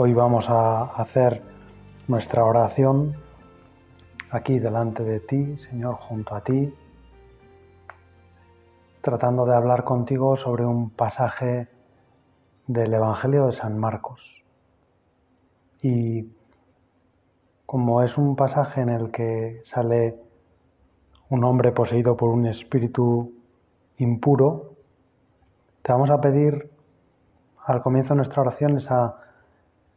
Hoy vamos a hacer nuestra oración aquí delante de ti, Señor, junto a ti, tratando de hablar contigo sobre un pasaje del Evangelio de San Marcos. Y como es un pasaje en el que sale un hombre poseído por un espíritu impuro, te vamos a pedir al comienzo de nuestra oración esa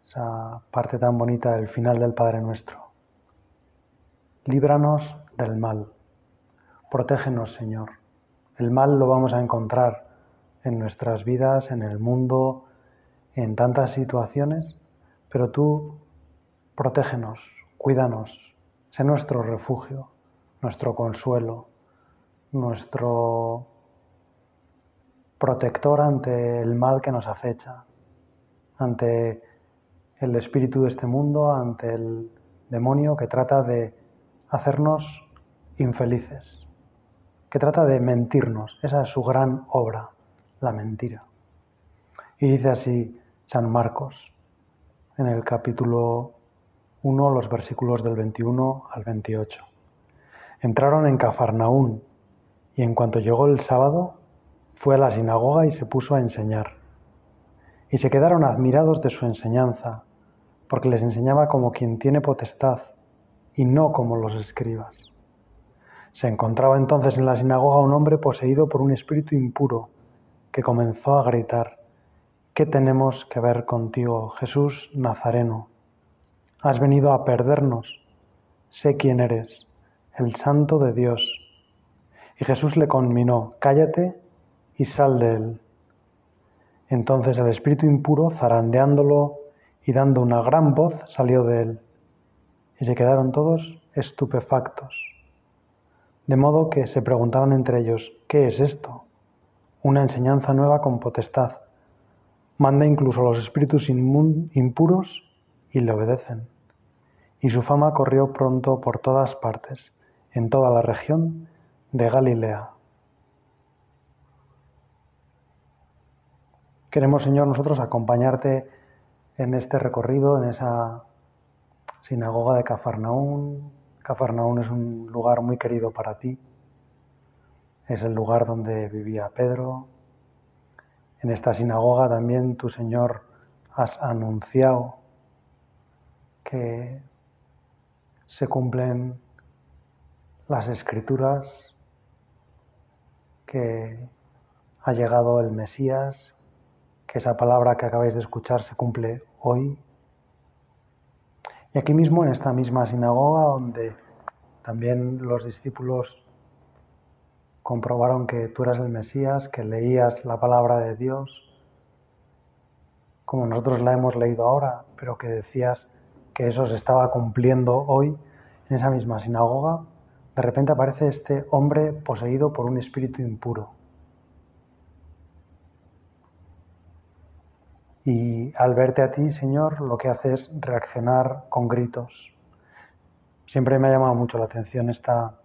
esa parte tan bonita del final del Padre Nuestro. Líbranos del mal. Protégenos, Señor. El mal lo vamos a encontrar en nuestras vidas, en el mundo, en tantas situaciones, pero tú protégenos, cuídanos, sé nuestro refugio, nuestro consuelo, nuestro protector ante el mal que nos acecha, ante el espíritu de este mundo, ante el demonio que trata de hacernos infelices, que trata de mentirnos. Esa es su gran obra, la mentira. Y dice así San Marcos en el capítulo 1, los versículos del 21 al 28. Entraron en Cafarnaún y en cuanto llegó el sábado, fue a la sinagoga y se puso a enseñar. Y se quedaron admirados de su enseñanza porque les enseñaba como quien tiene potestad y no como los escribas. Se encontraba entonces en la sinagoga un hombre poseído por un espíritu impuro que comenzó a gritar, ¿qué tenemos que ver contigo, Jesús Nazareno? Has venido a perdernos. Sé quién eres, el santo de Dios. Y Jesús le conminó, cállate y sal de él. Entonces el espíritu impuro, zarandeándolo y dando una gran voz salió de él, y se quedaron todos estupefactos. De modo que se preguntaban entre ellos, ¿qué es esto? Una enseñanza nueva con potestad. Manda incluso a los espíritus impuros y le obedecen. Y su fama corrió pronto por todas partes, en toda la región de Galilea. Queremos, Señor, nosotros acompañarte en este recorrido, en esa sinagoga de Cafarnaún. Cafarnaún es un lugar muy querido para ti. Es el lugar donde vivía Pedro. En esta sinagoga también tu Señor has anunciado que se cumplen las escrituras, que ha llegado el Mesías, que esa palabra que acabáis de escuchar se cumple hoy. Y aquí mismo, en esta misma sinagoga, donde también los discípulos comprobaron que tú eras el Mesías, que leías la palabra de Dios, como nosotros la hemos leído ahora, pero que decías que eso se estaba cumpliendo hoy, en esa misma sinagoga, de repente aparece este hombre poseído por un espíritu impuro. Y al verte a ti, Señor, lo que hace es reaccionar con gritos. Siempre me ha llamado mucho la atención esta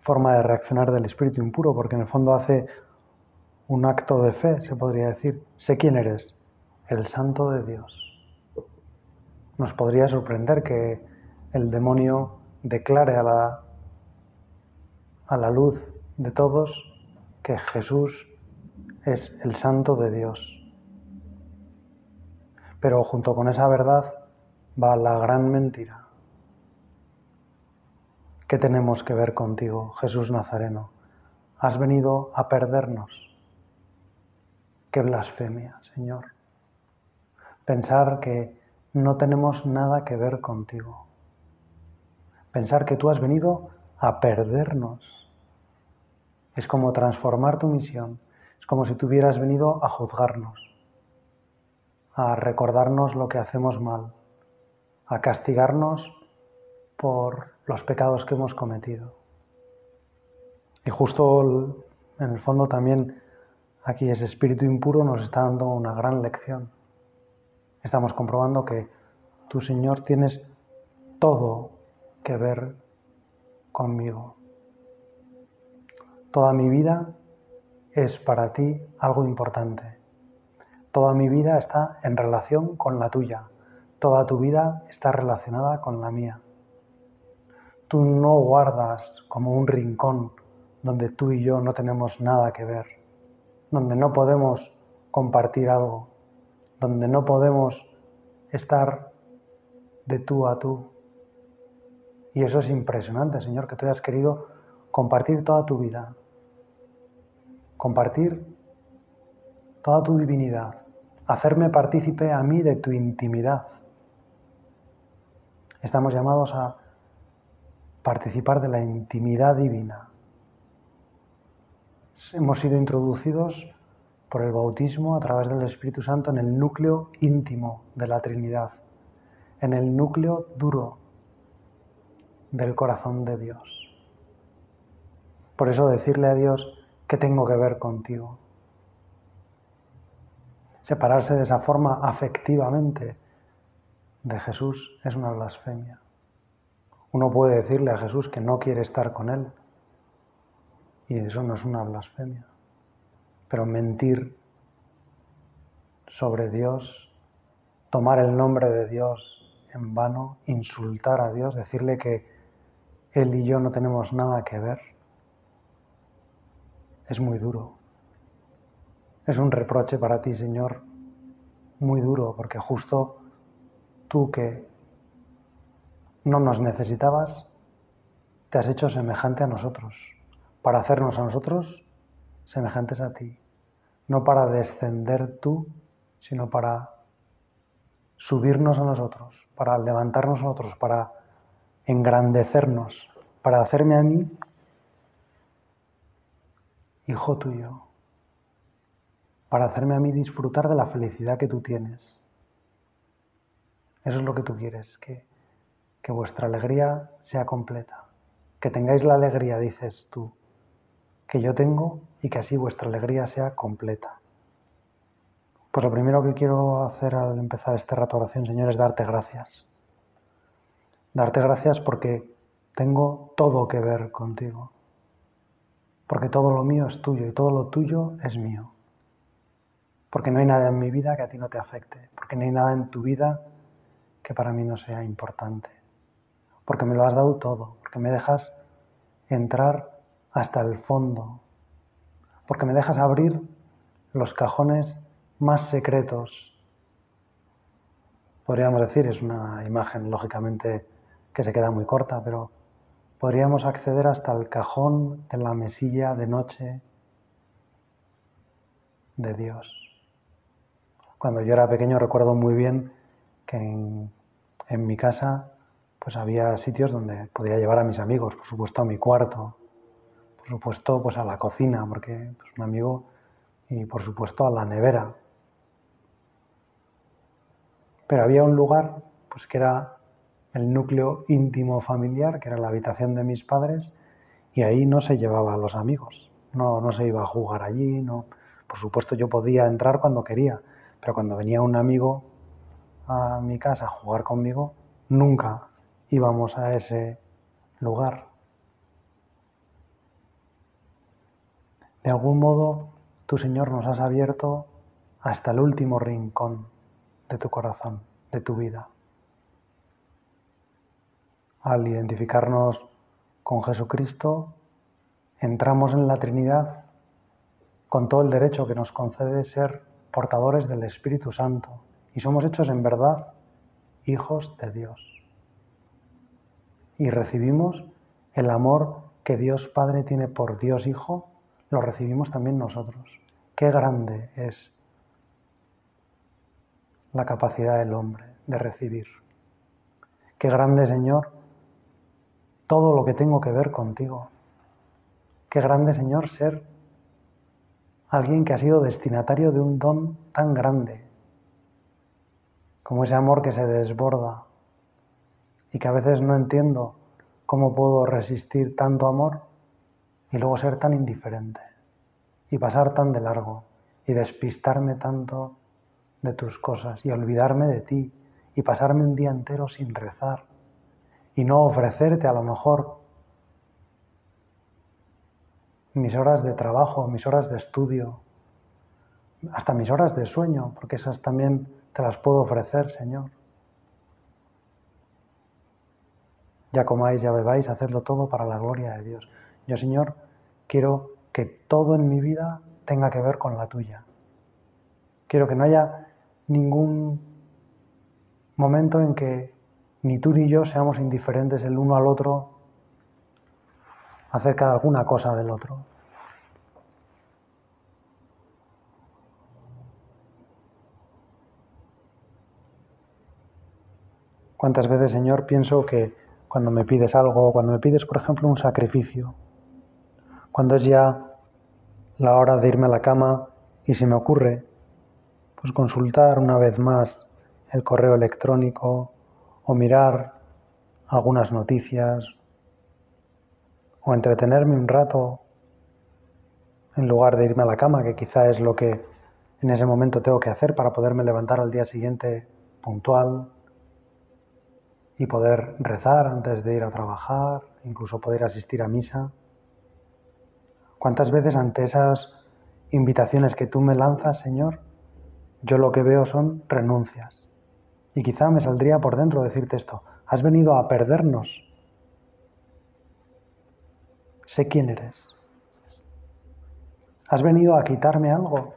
forma de reaccionar del espíritu impuro, porque en el fondo hace un acto de fe, se podría decir. Sé quién eres, el santo de Dios. Nos podría sorprender que el demonio declare a la, a la luz de todos que Jesús es el santo de Dios. Pero junto con esa verdad va la gran mentira. ¿Qué tenemos que ver contigo, Jesús Nazareno? Has venido a perdernos. Qué blasfemia, Señor. Pensar que no tenemos nada que ver contigo. Pensar que tú has venido a perdernos. Es como transformar tu misión. Es como si tú hubieras venido a juzgarnos a recordarnos lo que hacemos mal, a castigarnos por los pecados que hemos cometido. Y justo en el fondo también aquí ese espíritu impuro nos está dando una gran lección. Estamos comprobando que tú, Señor, tienes todo que ver conmigo. Toda mi vida es para ti algo importante. Toda mi vida está en relación con la tuya. Toda tu vida está relacionada con la mía. Tú no guardas como un rincón donde tú y yo no tenemos nada que ver, donde no podemos compartir algo, donde no podemos estar de tú a tú. Y eso es impresionante, Señor, que tú hayas querido compartir toda tu vida, compartir toda tu divinidad, hacerme partícipe a mí de tu intimidad. Estamos llamados a participar de la intimidad divina. Hemos sido introducidos por el bautismo a través del Espíritu Santo en el núcleo íntimo de la Trinidad, en el núcleo duro del corazón de Dios. Por eso decirle a Dios que tengo que ver contigo, separarse de esa forma afectivamente de Jesús es una blasfemia. Uno puede decirle a Jesús que no quiere estar con Él y eso no es una blasfemia. Pero mentir sobre Dios, tomar el nombre de Dios en vano, insultar a Dios, decirle que Él y yo no tenemos nada que ver, es muy duro. Es un reproche para ti, Señor, muy duro, porque justo tú que no nos necesitabas, te has hecho semejante a nosotros, para hacernos a nosotros semejantes a ti, no para descender tú, sino para subirnos a nosotros, para levantarnos a nosotros, para engrandecernos, para hacerme a mí hijo tuyo para hacerme a mí disfrutar de la felicidad que tú tienes. Eso es lo que tú quieres, que, que vuestra alegría sea completa, que tengáis la alegría, dices tú, que yo tengo y que así vuestra alegría sea completa. Pues lo primero que quiero hacer al empezar este rato de oración, Señor, es darte gracias. Darte gracias porque tengo todo que ver contigo. Porque todo lo mío es tuyo y todo lo tuyo es mío porque no hay nada en mi vida que a ti no te afecte, porque no hay nada en tu vida que para mí no sea importante, porque me lo has dado todo, porque me dejas entrar hasta el fondo, porque me dejas abrir los cajones más secretos. Podríamos decir, es una imagen lógicamente que se queda muy corta, pero podríamos acceder hasta el cajón de la mesilla de noche de Dios. Cuando yo era pequeño recuerdo muy bien que en, mi casa pues había sitios donde podía llevar a mis amigos, por supuesto a mi cuarto, por supuesto pues a la cocina, porque pues, un amigo, y por supuesto a la nevera. Pero había un lugar pues que era el núcleo íntimo familiar, que era la habitación de mis padres, y ahí no se llevaba a los amigos, no, no se iba a jugar allí, no. Por supuesto yo podía entrar cuando quería, pero cuando venía un amigo a mi casa a jugar conmigo, nunca íbamos a ese lugar. De algún modo, tu Señor nos has abierto hasta el último rincón de tu corazón, de tu vida. Al identificarnos con Jesucristo, entramos en la Trinidad con todo el derecho que nos concede ser portadores del Espíritu Santo y somos hechos en verdad hijos de Dios. Y recibimos el amor que Dios Padre tiene por Dios Hijo, lo recibimos también nosotros. Qué grande es la capacidad del hombre de recibir. Qué grande, Señor, todo lo que tengo que ver contigo. Qué grande, Señor, ser alguien que ha sido destinatario de un don tan grande, como ese amor que se desborda y que a veces no entiendo cómo puedo resistir tanto amor y luego ser tan indiferente y pasar tan de largo y despistarme tanto de tus cosas y olvidarme de ti y pasarme un día entero sin rezar y no ofrecerte a lo mejor mis horas de trabajo, mis horas de estudio, hasta mis horas de sueño, porque esas también te las puedo ofrecer, Señor. Ya comáis, ya bebáis, hacedlo todo para la gloria de Dios. Yo, Señor, quiero que todo en mi vida tenga que ver con la tuya. Quiero que no haya ningún momento en que ni tú ni yo seamos indiferentes el uno al otro acerca de alguna cosa del otro. ¿Cuántas veces, Señor, pienso que cuando me pides algo, cuando me pides, por ejemplo, un sacrificio, cuando es ya la hora de irme a la cama y se me ocurre, pues consultar una vez más el correo electrónico o mirar algunas noticias o entretenerme un rato en lugar de irme a la cama, que quizá es lo que en ese momento tengo que hacer para poderme levantar al día siguiente puntual, y poder rezar antes de ir a trabajar, incluso poder asistir a misa. ¿Cuántas veces ante esas invitaciones que tú me lanzas, Señor, yo lo que veo son renuncias? Y quizá me saldría por dentro decirte esto, has venido a perdernos. Sé quién eres. Has venido a quitarme algo.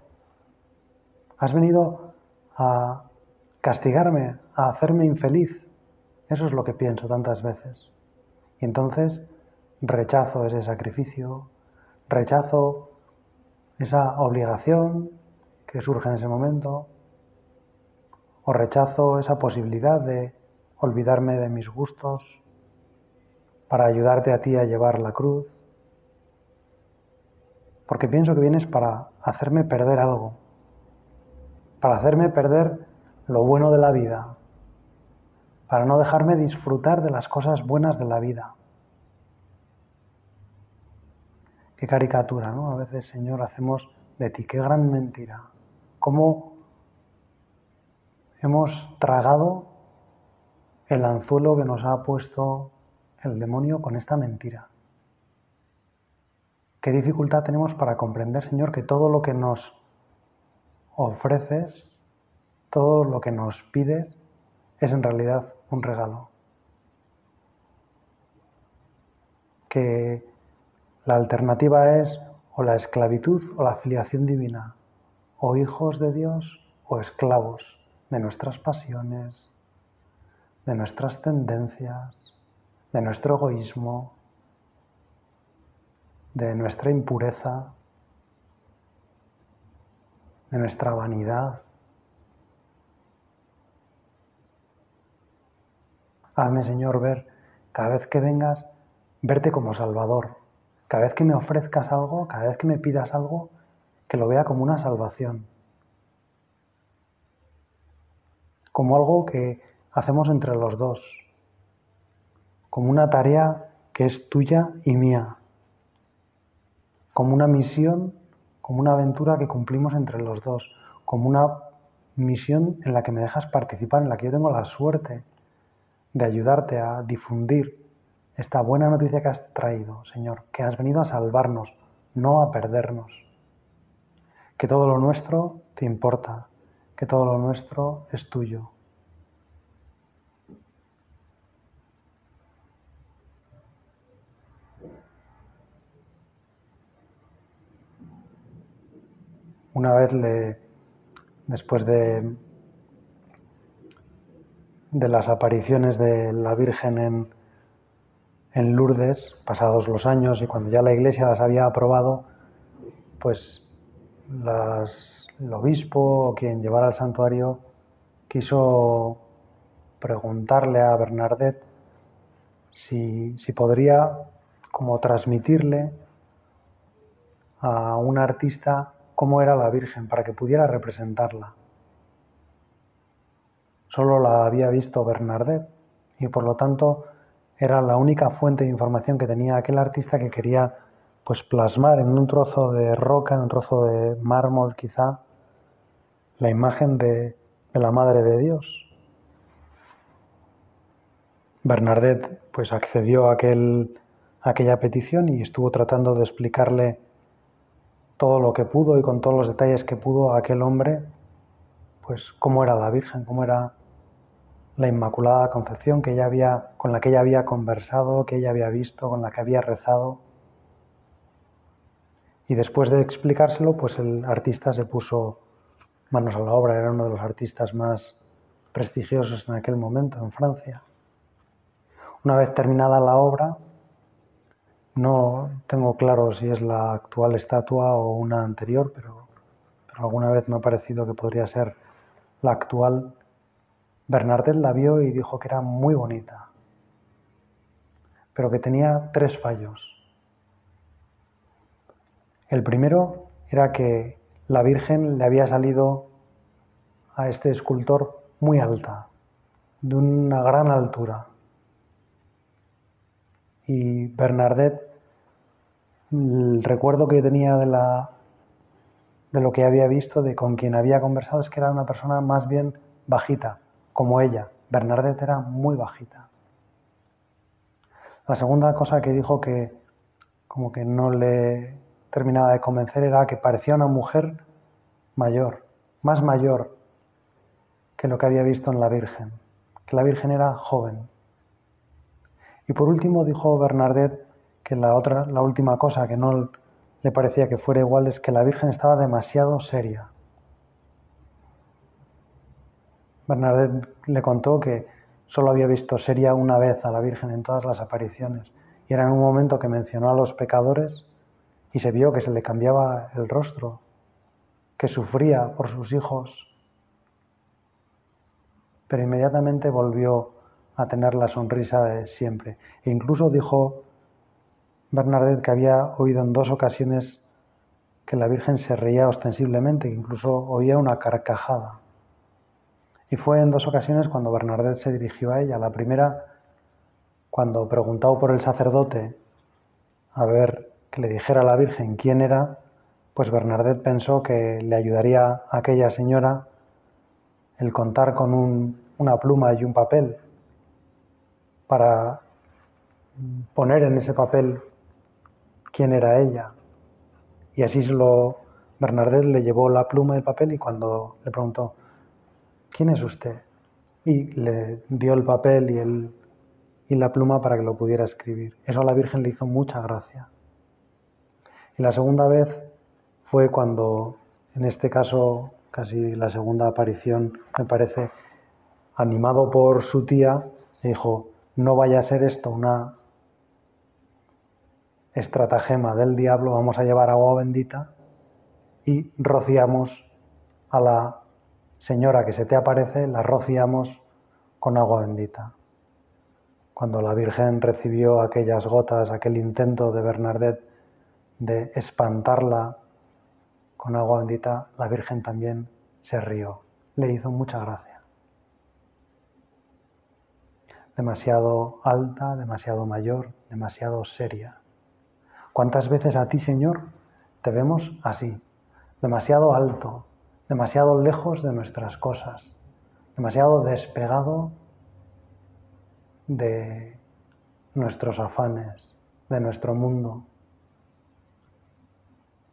Has venido a castigarme, a hacerme infeliz. Eso es lo que pienso tantas veces. Y entonces rechazo ese sacrificio, rechazo esa obligación que surge en ese momento, o rechazo esa posibilidad de olvidarme de mis gustos para ayudarte a ti a llevar la cruz, porque pienso que vienes para hacerme perder algo, para hacerme perder lo bueno de la vida, para no dejarme disfrutar de las cosas buenas de la vida. Qué caricatura, ¿no? A veces, Señor, hacemos de ti, qué gran mentira. ¿Cómo hemos tragado el anzuelo que nos ha puesto el demonio con esta mentira? ¿Qué dificultad tenemos para comprender, Señor, que todo lo que nos ofreces, todo lo que nos pides, es en realidad un regalo. Que la alternativa es o la esclavitud o la filiación divina, o hijos de Dios o esclavos de nuestras pasiones, de nuestras tendencias, de nuestro egoísmo, de nuestra impureza, de nuestra vanidad. Hazme, Señor, ver cada vez que vengas, verte como Salvador. Cada vez que me ofrezcas algo, cada vez que me pidas algo, que lo vea como una salvación. Como algo que hacemos entre los dos. Como una tarea que es tuya y mía. Como una misión, como una aventura que cumplimos entre los dos. Como una misión en la que me dejas participar, en la que yo tengo la suerte de ayudarte a difundir esta buena noticia que has traído, Señor, que has venido a salvarnos, no a perdernos. Que todo lo nuestro te importa, que todo lo nuestro es tuyo. Una vez le, después de de las apariciones de la Virgen en, en Lourdes, pasados los años y cuando ya la Iglesia las había aprobado, pues el obispo o quien llevara al santuario quiso preguntarle a Bernadette si, si podría como transmitirle a un artista cómo era la Virgen para que pudiera representarla. solo la había visto Bernardet y por lo tanto era la única fuente de información que tenía aquel artista que quería pues plasmar en un trozo de roca, en un trozo de mármol quizá, la imagen de, la Madre de Dios. Bernardet pues accedió a aquella petición y estuvo tratando de explicarle todo lo que pudo y con todos los detalles que pudo aquel hombre, pues cómo era la Virgen, cómo era la Inmaculada Concepción que ella había, con la que ella había conversado, que ella había visto, con la que había rezado. Y después de explicárselo, pues el artista se puso manos a la obra, era uno de los artistas más prestigiosos en aquel momento en Francia. Una vez terminada la obra, no tengo claro si es la actual estatua o una anterior, pero, alguna vez me ha parecido que podría ser la actual Bernardet la vio y dijo que era muy bonita, pero que tenía tres fallos. El primero era que la Virgen le había salido a este escultor muy alta, de una gran altura. Y Bernardet, el recuerdo que tenía de, la, de lo que había visto, de con quien había conversado, es que era una persona más bien bajita, como ella. Bernadette era muy bajita. La segunda cosa que dijo que como que no le terminaba de convencer era que parecía una mujer mayor, más mayor que lo que había visto en la Virgen, que la Virgen era joven. Y por último dijo Bernadette que la otra, la última cosa que no le parecía que fuera igual es que la Virgen estaba demasiado seria. Bernadette le contó que solo había visto seria una vez a la Virgen en todas las apariciones, y era en un momento que mencionó a los pecadores y se vio que se le cambiaba el rostro, que sufría por sus hijos, pero inmediatamente volvió a tener la sonrisa de siempre. E incluso dijo Bernadette que había oído en dos ocasiones que la Virgen se reía ostensiblemente, incluso oía una carcajada. Y fue en dos ocasiones cuando Bernadette se dirigió a ella. La primera, cuando preguntó por el sacerdote a ver que le dijera la Virgen quién era, pues Bernadette pensó que le ayudaría a aquella señora el contar con una pluma y un papel para poner en ese papel quién era ella. Y así se lo, Bernadette le llevó la pluma y el papel y cuando le preguntó, ¿quién es usted? Y le dio el papel y, el, y la pluma para que lo pudiera escribir. Eso a la Virgen le hizo mucha gracia. Y la segunda vez fue cuando, en este caso, casi la segunda aparición, me parece, animado por su tía, le dijo, no vaya a ser esto una estratagema del diablo, vamos a llevar agua bendita y rociamos a la Señora que se te aparece, la rociamos con agua bendita. Cuando la Virgen recibió aquellas gotas, aquel intento de Bernadette de espantarla con agua bendita, la Virgen también se rió. Le hizo mucha gracia. Demasiado alta, demasiado mayor, demasiado seria. ¿Cuántas veces a ti, Señor, te vemos así? Demasiado alto, demasiado lejos de nuestras cosas, demasiado despegado de nuestros afanes, de nuestro mundo.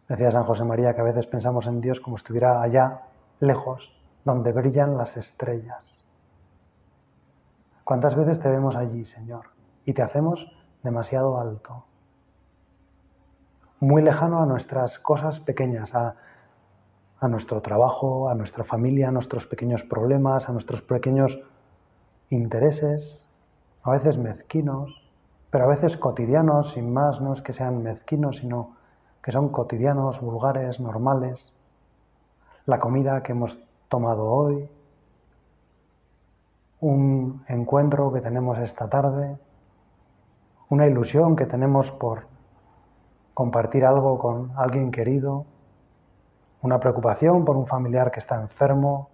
Decía San José María que a veces pensamos en Dios como si estuviera allá, lejos, donde brillan las estrellas. ¿Cuántas veces te vemos allí, Señor? Y te hacemos demasiado alto, muy lejano a nuestras cosas pequeñas, a nuestro trabajo, a nuestra familia, a nuestros pequeños problemas, a nuestros pequeños intereses, a veces mezquinos, pero a veces cotidianos, sin más, no es que sean mezquinos, sino que son cotidianos, vulgares, normales. La comida que hemos tomado hoy, un encuentro que tenemos esta tarde, una ilusión que tenemos por compartir algo con alguien querido, una preocupación por un familiar que está enfermo,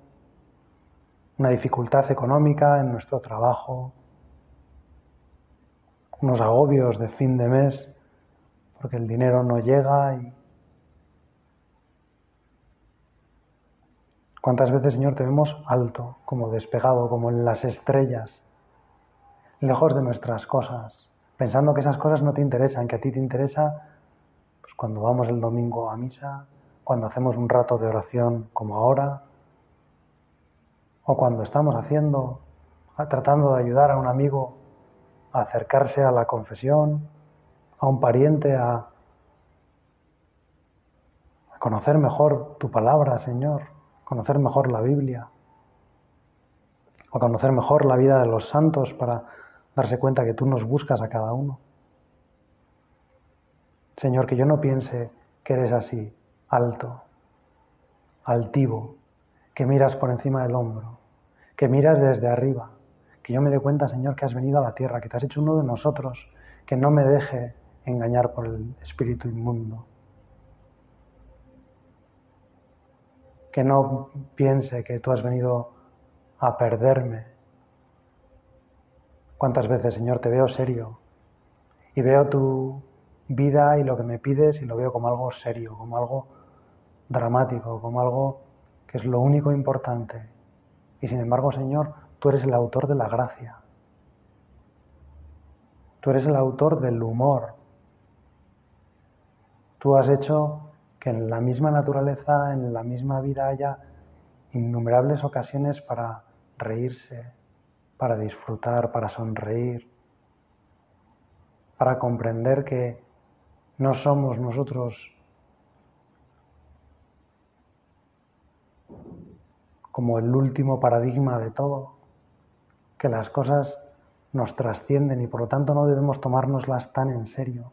una dificultad económica en nuestro trabajo, unos agobios de fin de mes porque el dinero no llega y ¿Cuántas veces, Señor, te vemos alto, como despegado, como en las estrellas, lejos de nuestras cosas, pensando que esas cosas no te interesan, que a ti te interesa pues cuando vamos el domingo a misa, cuando hacemos un rato de oración como ahora, o cuando estamos haciendo, tratando de ayudar a un amigo a acercarse a la confesión, a un pariente a, a conocer mejor tu palabra, Señor, conocer mejor la Biblia, a conocer mejor la vida de los santos para darse cuenta que tú nos buscas a cada uno. Señor, que yo no piense que eres así, alto, altivo, que miras por encima del hombro, que miras desde arriba, que yo me dé cuenta, Señor, que has venido a la tierra, que te has hecho uno de nosotros, que no me deje engañar por el espíritu inmundo. Que no piense que tú has venido a perderme. ¿Cuántas veces, Señor, te veo serio y veo tu vida y lo que me pides y lo veo como algo serio, como algo dramático, como algo que es lo único importante? Y sin embargo, Señor, tú eres el autor de la gracia. Tú eres el autor del humor, Tú has hecho que en la misma naturaleza, en la misma vida haya innumerables ocasiones para reírse, para disfrutar, para sonreír, para comprender que no somos nosotros como el último paradigma de todo, que las cosas nos trascienden y por lo tanto no debemos tomárnoslas tan en serio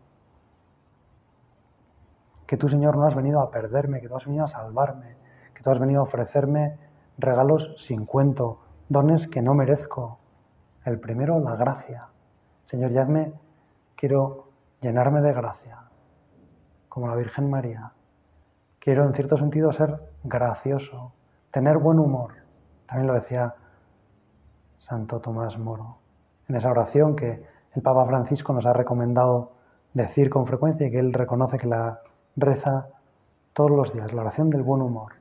que tú, Señor, no has venido a perderme, que tú has venido a salvarme, que tú has venido a ofrecerme regalos sin cuento, dones que no merezco. El primero, la gracia. Señor, ya me quiero llenarme de gracia, como la Virgen María. Quiero, en cierto sentido, ser gracioso, tener buen humor. También lo decía Santo Tomás Moro, en esa oración que el Papa Francisco nos ha recomendado decir con frecuencia y que él reconoce que la reza todos los días la oración del buen humor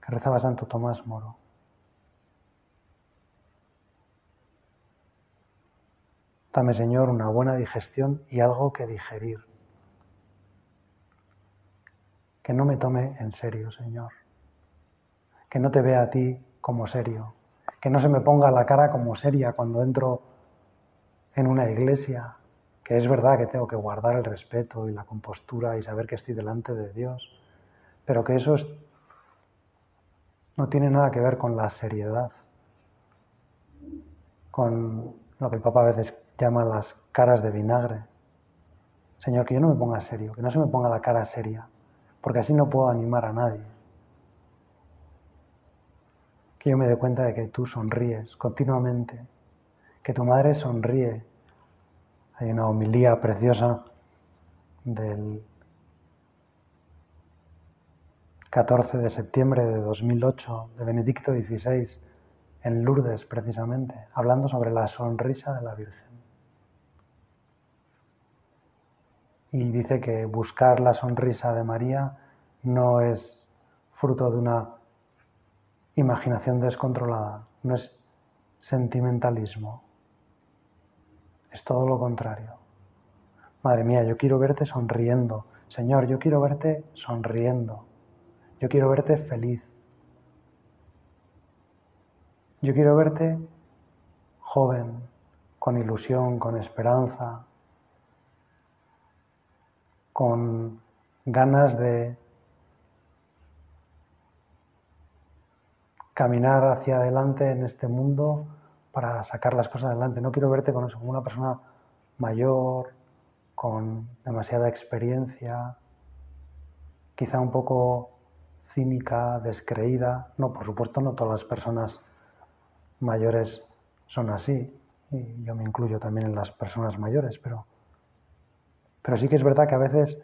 que rezaba Santo Tomás Moro. Dame, Señor, una buena digestión y algo que digerir. Que no me tome en serio, Señor. Que no te vea a ti como serio. Que no se me ponga la cara como seria cuando entro en una iglesia que es verdad que tengo que guardar el respeto y la compostura y saber que estoy delante de Dios, pero que eso no tiene nada que ver con la seriedad, con lo que el Papa a veces llama las caras de vinagre. Señor, que yo no me ponga serio, que no se me ponga la cara seria, porque así no puedo animar a nadie. Que yo me dé cuenta de que tú sonríes continuamente, que tu madre sonríe hay una homilía preciosa del 14 de septiembre de 2008 de Benedicto XVI en Lourdes precisamente, hablando sobre la sonrisa de la Virgen. Y dice que buscar la sonrisa de María no es fruto de una imaginación descontrolada, no es sentimentalismo, es todo lo contrario. Madre mía, yo quiero verte sonriendo. Señor, yo quiero verte sonriendo. Yo quiero verte feliz. Yo quiero verte joven, con ilusión, con esperanza, con ganas de caminar hacia adelante en este mundo para sacar las cosas adelante. No quiero verte con como una persona mayor, con demasiada experiencia, quizá un poco cínica, descreída. No, por supuesto, no todas las personas mayores son así, y yo me incluyo también en las personas mayores, pero, pero sí que es verdad que a veces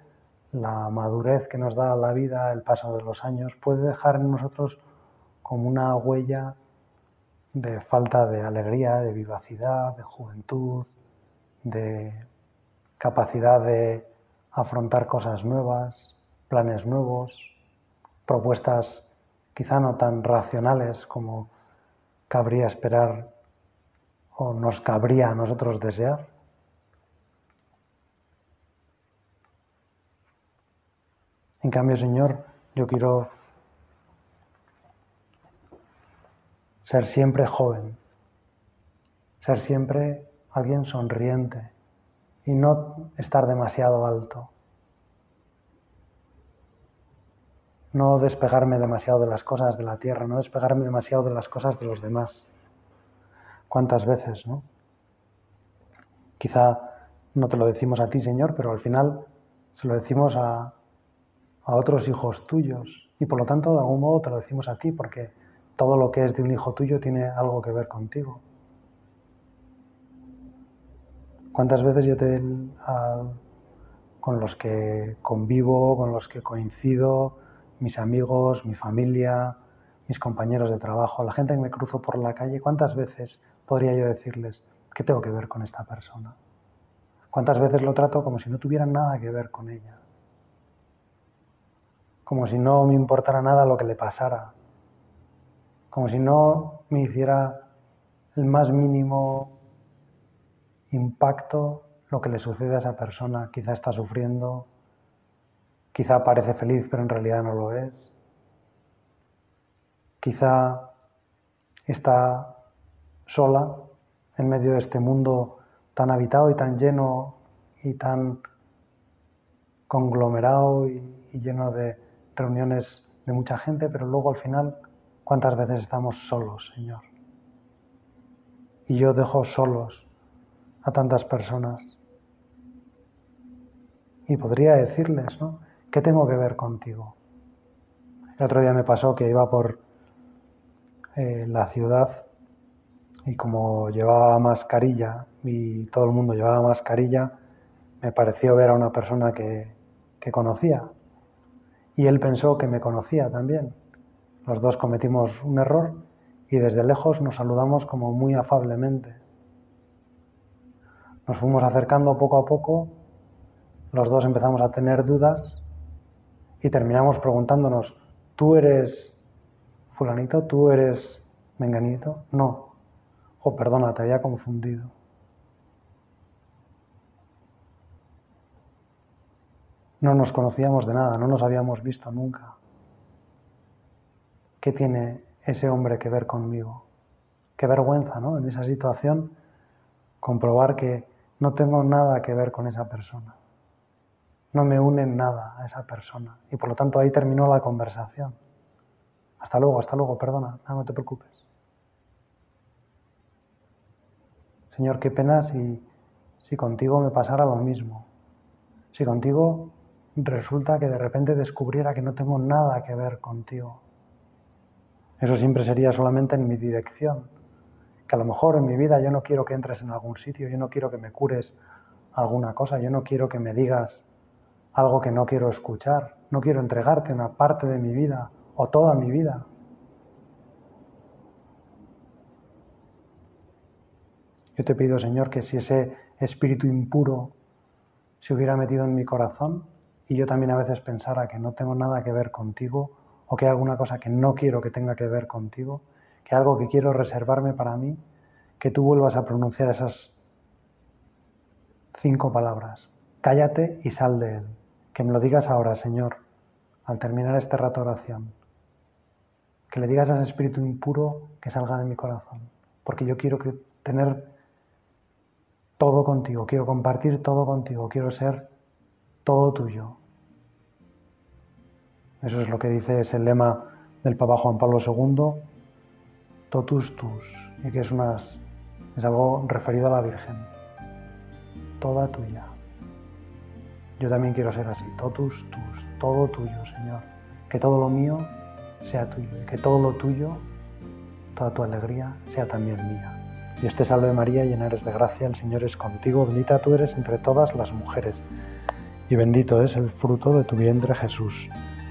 la madurez que nos da la vida, el paso de los años, puede dejar en nosotros como una huella de falta de alegría, de vivacidad, de juventud, de capacidad de afrontar cosas nuevas, planes nuevos, propuestas quizá no tan racionales como cabría esperar o nos cabría a nosotros desear. En cambio, Señor, yo quiero ser siempre joven, ser siempre alguien sonriente y no estar demasiado alto. No despegarme demasiado de las cosas de la tierra, no despegarme demasiado de las cosas de los demás. ¿Cuántas veces, no? Quizá no te lo decimos a ti, Señor, pero al final se lo decimos a, a otros hijos tuyos y por lo tanto de algún modo te lo decimos a ti porque todo lo que es de un hijo tuyo tiene algo que ver contigo. ¿Cuántas veces yo te, con los que convivo, con los que coincido, mis amigos, mi familia, mis compañeros de trabajo, la gente que me cruzo por la calle, cuántas veces podría yo decirles, ¿qué tengo que ver con esta persona? ¿Cuántas veces lo trato como si no tuviera nada que ver con ella? como si no me importara nada lo que le pasara, como si no me hiciera el más mínimo impacto lo que le sucede a esa persona. Quizá está sufriendo, quizá parece feliz pero en realidad no lo es, quizá está sola en medio de este mundo tan habitado y tan lleno y tan conglomerado y, lleno de reuniones de mucha gente, pero luego al final, ¿cuántas veces estamos solos, Señor? Y yo dejo solos a tantas personas. Y podría decirles, ¿no? ¿Qué tengo que ver contigo? El otro día me pasó que iba por eh, la ciudad y como llevaba mascarilla y todo el mundo llevaba mascarilla, me pareció ver a una persona que, que conocía, y él pensó que me conocía también. Los dos cometimos un error y desde lejos nos saludamos como muy afablemente. Nos fuimos acercando poco a poco, los dos empezamos a tener dudas y terminamos preguntándonos, ¿tú eres fulanito? ¿Tú eres menganito? No. Oh, perdona, te había confundido. No nos conocíamos de nada, no nos habíamos visto nunca. ¿Qué tiene ese hombre que ver conmigo? Qué vergüenza, ¿no? En esa situación, comprobar que no tengo nada que ver con esa persona. No me une nada a esa persona. Y por lo tanto ahí terminó la conversación. Hasta luego, hasta luego, perdona, no, te preocupes. Señor, qué pena si, si contigo me pasara lo mismo. Si contigo resulta que de repente descubriera que no tengo nada que ver contigo. Eso siempre sería solamente en mi dirección. Que a lo mejor en mi vida yo no quiero que entres en algún sitio, yo no quiero que me cures alguna cosa, yo no quiero que me digas algo que no quiero escuchar, no quiero entregarte una parte de mi vida o toda mi vida. Yo te pido, Señor, que si ese espíritu impuro se hubiera metido en mi corazón, y yo también a veces pensara que no tengo nada que ver contigo o que hay alguna cosa que no quiero que tenga que ver contigo, que algo que quiero reservarme para mí, que tú vuelvas a pronunciar esas cinco palabras. Cállate y sal de él. Que me lo digas ahora, Señor, al terminar este rato de oración. Que le digas a ese espíritu impuro que salga de mi corazón. Porque yo quiero que tener todo contigo, quiero compartir todo contigo, quiero ser todo tuyo. Eso es lo que dice ese lema del Papa Juan Pablo II, totus tus, y que es, unas, es algo referido a la Virgen, toda tuya. Yo también quiero ser así, totus tus, todo tuyo, Señor. Que todo lo mío sea tuyo, y que todo lo tuyo, toda tu alegría, sea también mía. Dios te salve María, llena eres de gracia, el Señor es contigo, bendita tú eres entre todas las mujeres, y bendito es el fruto de tu vientre Jesús.